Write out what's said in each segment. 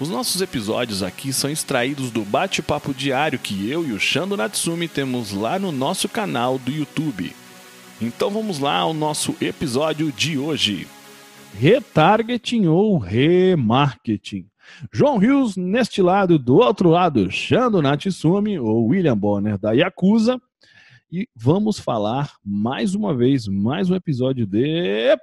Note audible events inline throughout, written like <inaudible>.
Os nossos episódios aqui são extraídos do bate-papo diário que eu e o Shando Natsumi temos lá no nosso canal do YouTube. Então vamos lá ao nosso episódio de hoje. Retargeting ou remarketing? João Rios neste lado, do outro lado, Shando Natsumi ou William Bonner da Yakuza. E vamos falar mais uma vez, mais um episódio de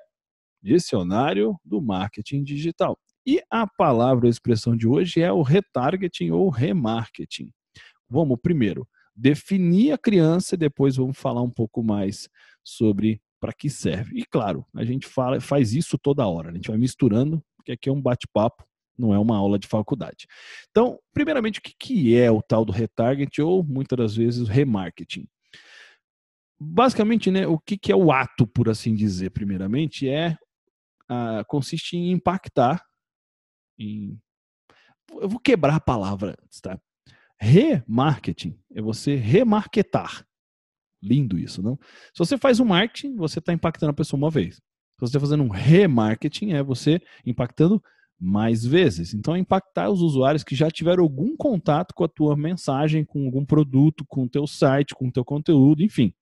Dicionário do Marketing Digital. E a palavra, a expressão de hoje é o retargeting ou remarketing. Vamos primeiro definir a criança e depois vamos falar um pouco mais sobre para que serve. E claro, a gente fala, faz isso toda hora, a gente vai misturando, porque aqui é um bate-papo, não é uma aula de faculdade. Então, primeiramente, o que é o tal do retargeting ou muitas das vezes remarketing? Basicamente, né, o que é o ato, por assim dizer, primeiramente, é ah, consiste em impactar em. Eu vou quebrar a palavra antes, tá? Remarketing é você remarketar. Lindo isso, não? Se você faz um marketing, você está impactando a pessoa uma vez. Se você está fazendo um remarketing, é você impactando mais vezes. Então, é impactar os usuários que já tiveram algum contato com a tua mensagem, com algum produto, com o teu site, com o teu conteúdo, enfim.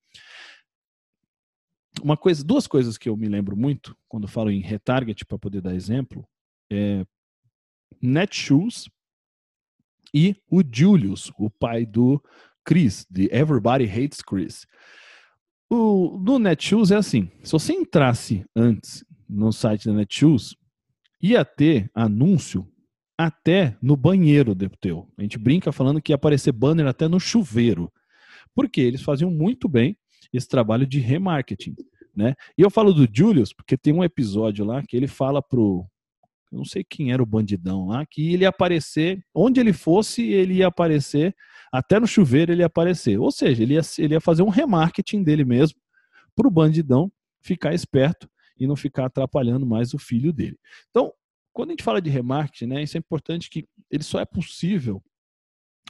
Uma coisa, duas coisas que eu me lembro muito quando falo em retarget para poder dar exemplo é Netshoes e o Julius, o pai do Chris, de Everybody Hates Chris. O, no Netshoes é assim: se você entrasse antes no site da Netshoes, ia ter anúncio até no banheiro do teu. A gente brinca falando que ia aparecer banner até no chuveiro. Porque eles faziam muito bem esse trabalho de remarketing. Né? E eu falo do Julius porque tem um episódio lá que ele fala pro, eu não sei quem era o bandidão lá, que ele ia aparecer, onde ele fosse, ele ia aparecer, até no chuveiro ele ia aparecer. Ou seja, ele ia, ele ia fazer um remarketing dele mesmo para o bandidão ficar esperto e não ficar atrapalhando mais o filho dele. Então, quando a gente fala de remarketing, né, isso é importante que ele só é possível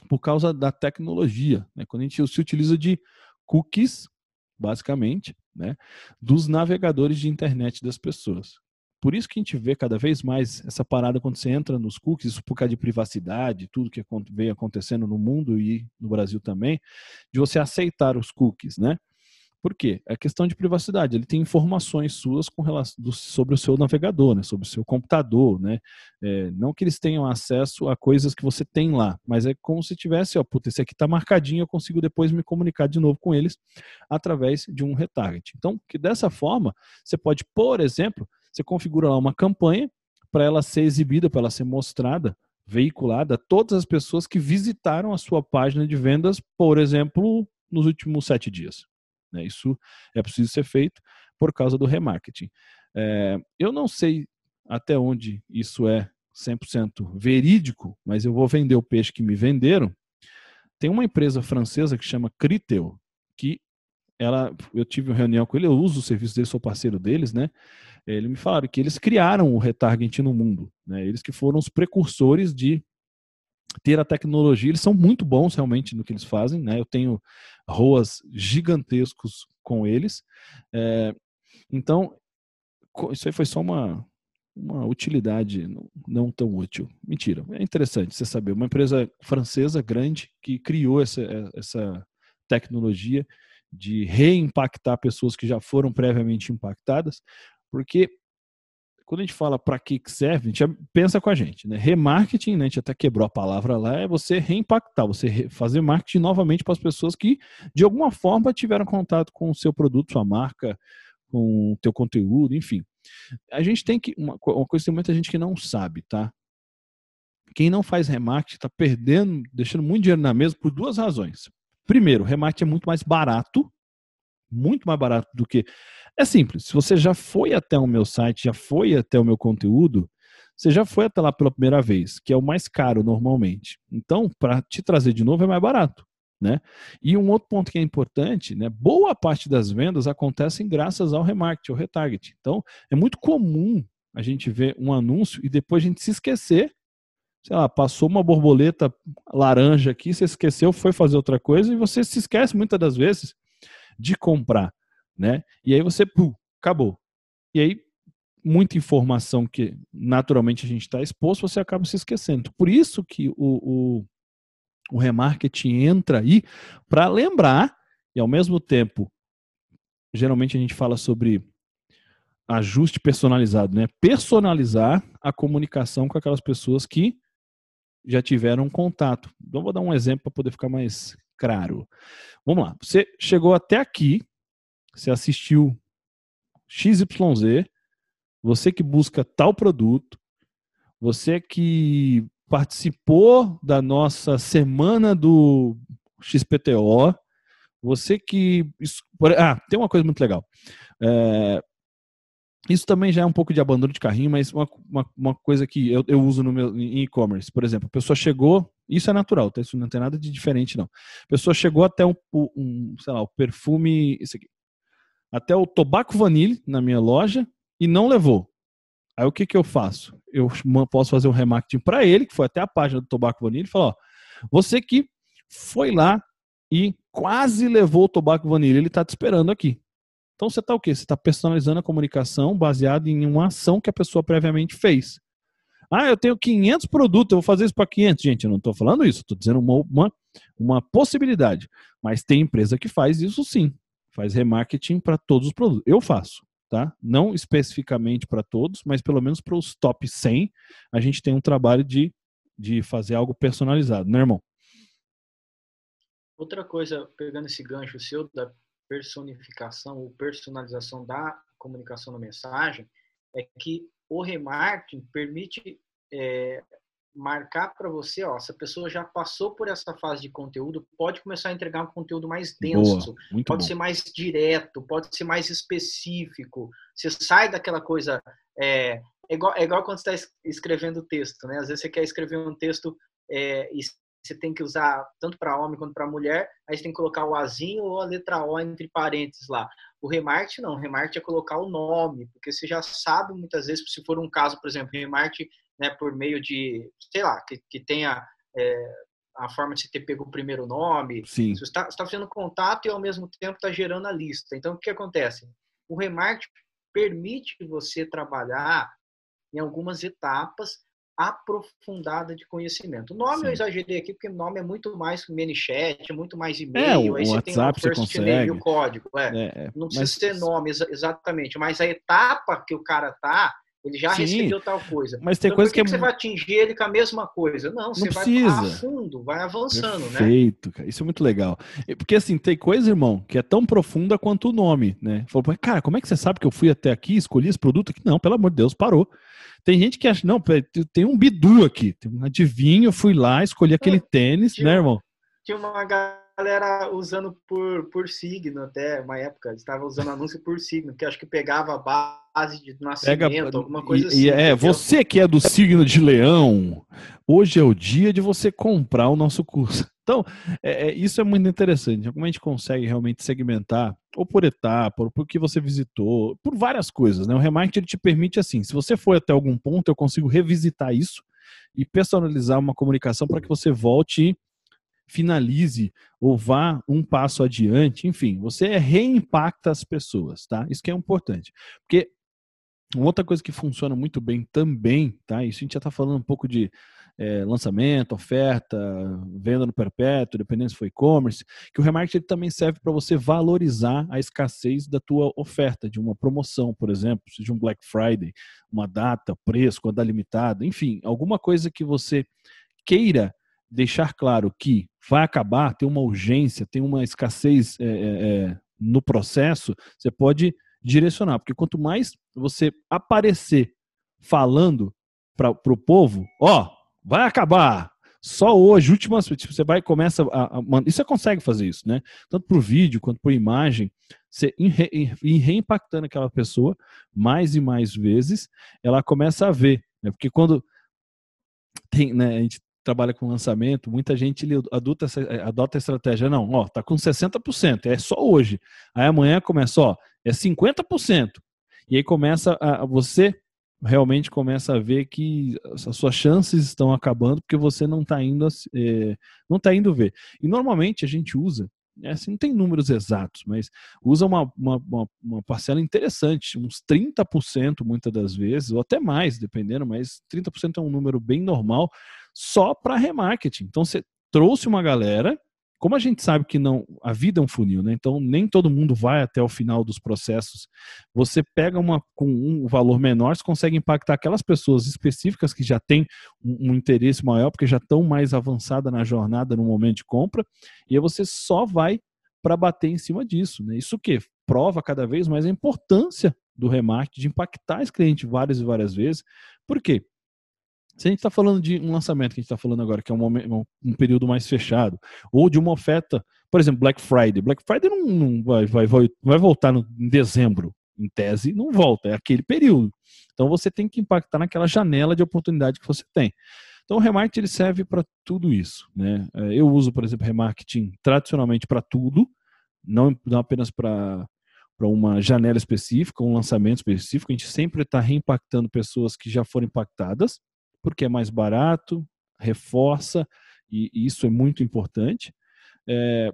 por causa da tecnologia. Né? Quando a gente se utiliza de cookies, basicamente, né, dos navegadores de internet das pessoas. Por isso que a gente vê cada vez mais essa parada quando você entra nos cookies, isso por causa de privacidade, tudo que vem acontecendo no mundo e no Brasil também, de você aceitar os cookies, né? Por quê? É questão de privacidade. Ele tem informações suas com relação, do, sobre o seu navegador, né? sobre o seu computador. Né? É, não que eles tenham acesso a coisas que você tem lá, mas é como se tivesse, ó, puta, esse aqui está marcadinho, eu consigo depois me comunicar de novo com eles através de um retarget. Então, que dessa forma, você pode, por exemplo, você configura lá uma campanha para ela ser exibida, para ela ser mostrada, veiculada a todas as pessoas que visitaram a sua página de vendas, por exemplo, nos últimos sete dias. Né? Isso é preciso ser feito por causa do remarketing. É, eu não sei até onde isso é 100% verídico, mas eu vou vender o peixe que me venderam. Tem uma empresa francesa que chama Critel, que ela, eu tive uma reunião com ele, eu uso o serviço dele, sou parceiro deles, né? Eles me falaram que eles criaram o retargeting no mundo, né? Eles que foram os precursores de ter a tecnologia, eles são muito bons realmente no que eles fazem, né? Eu tenho ROAS gigantescos com eles. É, então, isso aí foi só uma, uma utilidade não tão útil. Mentira, é interessante você saber. Uma empresa francesa grande que criou essa, essa tecnologia de reimpactar pessoas que já foram previamente impactadas, porque quando a gente fala para que serve, a gente pensa com a gente, né? Remarketing, né? a gente até quebrou a palavra lá, é você reimpactar, você fazer marketing novamente para as pessoas que de alguma forma tiveram contato com o seu produto, sua marca, com o teu conteúdo, enfim. A gente tem que uma, uma coisa que tem muita gente que não sabe, tá? Quem não faz remarketing está perdendo, deixando muito dinheiro na mesa por duas razões. Primeiro, remarketing é muito mais barato, muito mais barato do que. É simples, se você já foi até o meu site, já foi até o meu conteúdo, você já foi até lá pela primeira vez, que é o mais caro normalmente. Então, para te trazer de novo é mais barato. Né? E um outro ponto que é importante, né? boa parte das vendas acontecem graças ao remarketing, ao retarget. Então, é muito comum a gente ver um anúncio e depois a gente se esquecer. Sei lá, passou uma borboleta laranja aqui, você esqueceu, foi fazer outra coisa e você se esquece muitas das vezes de comprar, né? E aí você, acabou. E aí, muita informação que naturalmente a gente está exposto, você acaba se esquecendo. Por isso que o, o o remarketing entra aí para lembrar e ao mesmo tempo, geralmente a gente fala sobre ajuste personalizado, né? Personalizar a comunicação com aquelas pessoas que já tiveram contato. Então vou dar um exemplo para poder ficar mais claro. Vamos lá. Você chegou até aqui, você assistiu XYZ, você que busca tal produto, você que participou da nossa semana do XPTO. Você que. Ah, tem uma coisa muito legal. É, isso também já é um pouco de abandono de carrinho, mas uma, uma, uma coisa que eu, eu, uso no meu e-commerce, por exemplo, a pessoa chegou, isso é natural, tá? isso não tem nada de diferente não. A pessoa chegou até um, um sei lá, o perfume, isso aqui, até o tobaco vanille na minha loja e não levou. Aí o que, que eu faço? Eu posso fazer um remarketing para ele, que foi até a página do Tobaco Vanilla, e falar: ó, você que foi lá e quase levou o Tobaco Vanilla, ele está te esperando aqui. Então você está o quê? Você está personalizando a comunicação baseada em uma ação que a pessoa previamente fez. Ah, eu tenho 500 produtos, eu vou fazer isso para 500. Gente, eu não estou falando isso, estou dizendo uma, uma, uma possibilidade. Mas tem empresa que faz isso sim. Faz remarketing para todos os produtos. Eu faço tá? Não especificamente para todos, mas pelo menos para os top 100, a gente tem um trabalho de, de fazer algo personalizado, né, irmão? Outra coisa, pegando esse gancho seu da personificação ou personalização da comunicação da mensagem, é que o remarketing permite é, marcar para você, ó, se a pessoa já passou por essa fase de conteúdo, pode começar a entregar um conteúdo mais denso, Boa, pode bom. ser mais direto, pode ser mais específico. Você sai daquela coisa. É, é, igual, é igual quando você está escrevendo texto, né? Às vezes você quer escrever um texto é, e você tem que usar tanto para homem quanto para mulher, aí você tem que colocar o azinho ou a letra O entre parênteses lá. O remarketing não, o remarketing é colocar o nome, porque você já sabe muitas vezes, se for um caso, por exemplo, remarketing né, por meio de, sei lá, que, que tenha é, a forma de você ter pego o primeiro nome. Sim. Você está, está fazendo contato e ao mesmo tempo está gerando a lista. Então, o que acontece? O remarketing permite você trabalhar em algumas etapas aprofundada de conhecimento. O nome Sim. eu exagerei aqui porque o nome é muito mais ManyChat, é muito mais e-mail, é, o aí você WhatsApp tem o first name, o código. É. É, é. não precisa mas... ser nome exatamente, mas a etapa que o cara tá, ele já Sim, recebeu tal coisa. Mas tem então, coisa que, que, é... você vai atingir ele com a mesma coisa? Não, não você precisa. vai a fundo, vai avançando, Perfeito, né? Perfeito, cara. Isso é muito legal. Porque assim, tem coisa, irmão, que é tão profunda quanto o nome, né? Falou, cara, como é que você sabe que eu fui até aqui, escolhi esse produto aqui? Não, pelo amor de Deus, parou. Tem gente que acha, não, tem um bidu aqui, tem um adivinho, fui lá, escolhi aquele tênis, tinha, né, irmão? Tinha uma galera usando por, por signo até, uma época, estava usando anúncio por signo, que acho que pegava a base de nascimento, Pega, alguma coisa e, assim. É, você que é do signo de leão, hoje é o dia de você comprar o nosso curso. <laughs> Então, é, é, isso é muito interessante. Como a gente consegue realmente segmentar, ou por etapa, ou por que você visitou, por várias coisas. Né? O remarketing ele te permite assim: se você foi até algum ponto, eu consigo revisitar isso e personalizar uma comunicação para que você volte e finalize ou vá um passo adiante, enfim, você reimpacta as pessoas, tá? Isso que é importante. Porque uma outra coisa que funciona muito bem também, tá? Isso a gente já está falando um pouco de é, lançamento, oferta, venda no perpétuo, dependendo se for e-commerce, que o remarketing também serve para você valorizar a escassez da tua oferta, de uma promoção, por exemplo, de um Black Friday, uma data, preço, quando limitada, enfim, alguma coisa que você queira deixar claro que vai acabar, tem uma urgência, tem uma escassez é, é, no processo, você pode direcionar, porque quanto mais você aparecer falando para o povo, ó, vai acabar. Só hoje, últimas, tipo, você vai começa a, a, e você consegue fazer isso, né? Tanto por vídeo quanto por imagem, você ir, reimpactando aquela pessoa mais e mais vezes, ela começa a ver, né? Porque quando tem, né, a gente trabalha com lançamento, muita gente adota, adota a estratégia, não, ó, tá com 60%, é só hoje. Aí amanhã começa, ó, é 50%. E aí começa a você realmente começa a ver que as suas chances estão acabando porque você não está indo é, não tá indo ver. E normalmente a gente usa é, assim, não tem números exatos, mas usa uma, uma, uma parcela interessante, uns 30% muitas das vezes, ou até mais, dependendo, mas 30% é um número bem normal, só para remarketing. Então você trouxe uma galera como a gente sabe que não a vida é um funil, né? Então nem todo mundo vai até o final dos processos. Você pega uma com um valor menor, você consegue impactar aquelas pessoas específicas que já têm um, um interesse maior, porque já estão mais avançada na jornada no momento de compra, e aí você só vai para bater em cima disso, né? Isso que prova cada vez mais a importância do remarketing de impactar esse cliente várias e várias vezes. Por quê? Se a gente está falando de um lançamento que a gente está falando agora, que é um, momento, um, período mais fechado, ou de uma oferta, por exemplo, Black Friday. Black Friday não, não vai, vai, vai voltar no, em dezembro, em tese, não volta, é aquele período. Então você tem que impactar naquela janela de oportunidade que você tem. Então o remarketing ele serve para tudo isso. Né? É, eu uso, por exemplo, remarketing tradicionalmente para tudo, não, não apenas para para uma janela específica, um lançamento específico, a gente sempre está reimpactando pessoas que já foram impactadas porque é mais barato, reforça, e, isso é muito importante. É,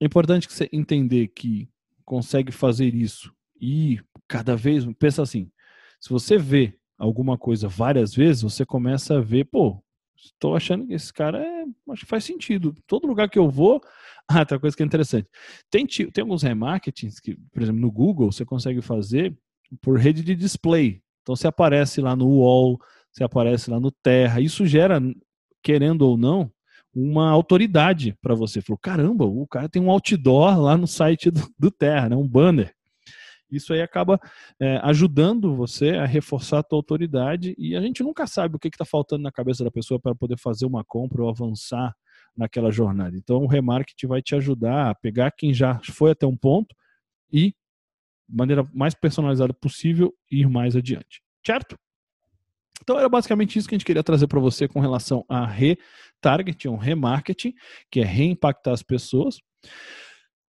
é importante que você entender que consegue fazer isso e cada vez, pensa assim, se você vê alguma coisa várias vezes, você começa a ver, pô, estou achando que esse cara é, acho que faz sentido. Todo lugar que eu vou, <laughs> ah, outra coisa que é interessante. Tem, tem alguns remarketings que, por exemplo, no Google, você consegue fazer por rede de display. Então você aparece lá no wall, você aparece lá no Terra. Isso gera, querendo ou não, uma autoridade para você. Falou, caramba, o cara tem um outdoor lá no site do, do Terra, né? um banner. Isso aí acaba é, ajudando você a reforçar a tua autoridade e a gente nunca sabe o que está faltando na cabeça da pessoa para poder fazer uma compra ou avançar naquela jornada. Então o remarketing vai te ajudar a pegar quem já foi até um ponto e, de maneira mais personalizada possível, ir mais adiante. Certo? Então era basicamente isso que a gente queria trazer para você com relação a retargeting, um remarketing, que é reimpactar as pessoas.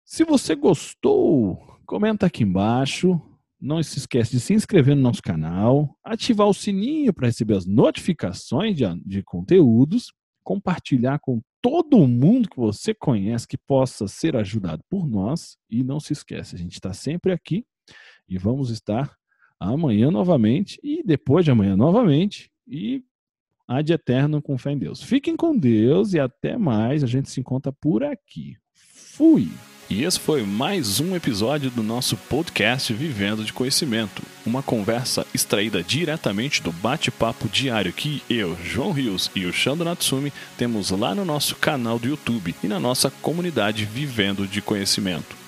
Se você gostou, comenta aqui embaixo. Não se esqueça de se inscrever no nosso canal, ativar o sininho para receber as notificações de, de conteúdos, compartilhar com todo mundo que você conhece que possa ser ajudado por nós. E não se esqueça, a gente está sempre aqui e vamos estar amanhã novamente e depois de amanhã novamente e há de eterno com fé em Deus. Fiquem com Deus e até mais. A gente se encontra por aqui. Fui! E esse foi mais um episódio do nosso podcast Vivendo de Conhecimento, uma conversa extraída diretamente do bate-papo diário que eu, João Rios e o Shando Natsumi temos lá no nosso canal do YouTube e na nossa comunidade Vivendo de Conhecimento.